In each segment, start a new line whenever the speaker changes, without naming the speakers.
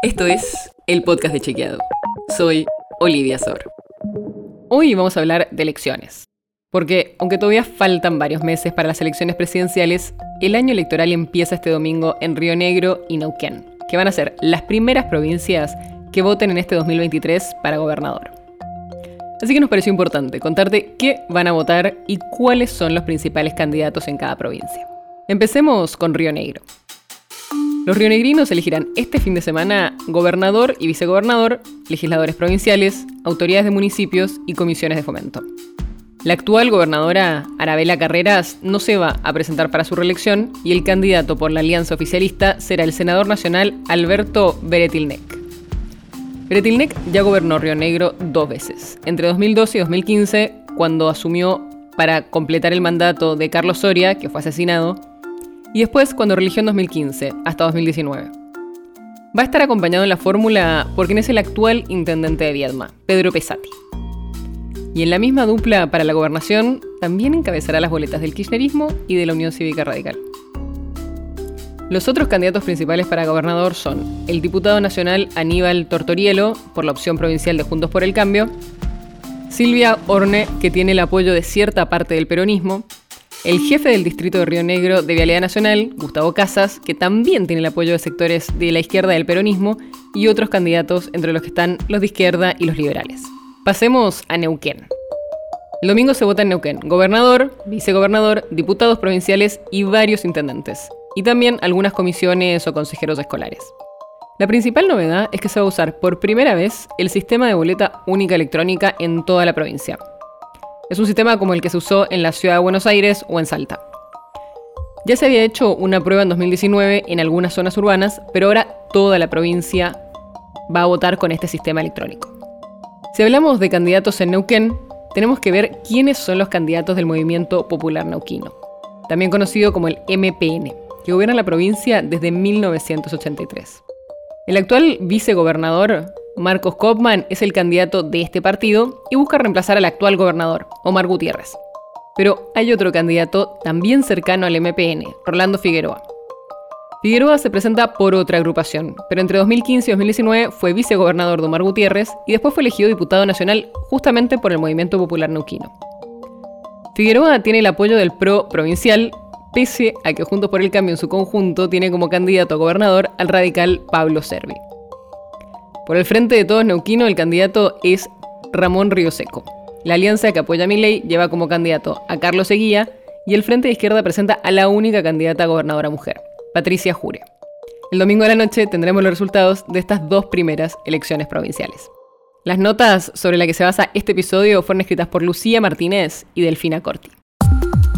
Esto es el podcast de Chequeado. Soy Olivia Sor. Hoy vamos a hablar de elecciones. Porque aunque todavía faltan varios meses para las elecciones presidenciales, el año electoral empieza este domingo en Río Negro y Neuquén, que van a ser las primeras provincias que voten en este 2023 para gobernador. Así que nos pareció importante contarte qué van a votar y cuáles son los principales candidatos en cada provincia. Empecemos con Río Negro. Los rionegrinos elegirán este fin de semana gobernador y vicegobernador, legisladores provinciales, autoridades de municipios y comisiones de fomento. La actual gobernadora Arabela Carreras no se va a presentar para su reelección y el candidato por la alianza oficialista será el senador nacional Alberto Beretilnec. Beretilnec ya gobernó Río Negro dos veces, entre 2012 y 2015, cuando asumió para completar el mandato de Carlos Soria, que fue asesinado, y después cuando religió en 2015, hasta 2019. Va a estar acompañado en la fórmula por quien es el actual intendente de Viedma, Pedro Pesati. Y en la misma dupla para la gobernación, también encabezará las boletas del kirchnerismo y de la Unión Cívica Radical. Los otros candidatos principales para gobernador son el diputado nacional Aníbal Tortorielo, por la opción provincial de Juntos por el Cambio, Silvia Orne, que tiene el apoyo de cierta parte del peronismo, el jefe del distrito de Río Negro de Vialidad Nacional, Gustavo Casas, que también tiene el apoyo de sectores de la izquierda del peronismo, y otros candidatos entre los que están los de izquierda y los liberales. Pasemos a Neuquén. El domingo se vota en Neuquén gobernador, vicegobernador, diputados provinciales y varios intendentes y también algunas comisiones o consejeros escolares. La principal novedad es que se va a usar por primera vez el sistema de boleta única electrónica en toda la provincia. Es un sistema como el que se usó en la ciudad de Buenos Aires o en Salta. Ya se había hecho una prueba en 2019 en algunas zonas urbanas, pero ahora toda la provincia va a votar con este sistema electrónico. Si hablamos de candidatos en Neuquén, tenemos que ver quiénes son los candidatos del Movimiento Popular Neuquino, también conocido como el MPN que gobierna la provincia desde 1983. El actual vicegobernador, Marcos Kopman, es el candidato de este partido y busca reemplazar al actual gobernador, Omar Gutiérrez. Pero hay otro candidato también cercano al MPN, Rolando Figueroa. Figueroa se presenta por otra agrupación, pero entre 2015 y 2019 fue vicegobernador de Omar Gutiérrez y después fue elegido diputado nacional justamente por el Movimiento Popular Neuquino. Figueroa tiene el apoyo del PRO provincial, pese a que Juntos por el Cambio en su conjunto tiene como candidato a gobernador al radical Pablo Servi. Por el frente de todos neuquino, el candidato es Ramón Río-Seco. La alianza que apoya a Milei lleva como candidato a Carlos Eguía y el Frente de Izquierda presenta a la única candidata a gobernadora mujer, Patricia Jure. El domingo de la noche tendremos los resultados de estas dos primeras elecciones provinciales. Las notas sobre las que se basa este episodio fueron escritas por Lucía Martínez y Delfina Corti.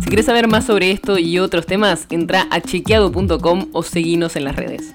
Si quieres saber más sobre esto y otros temas, entra a chequeado.com o seguinos en las redes.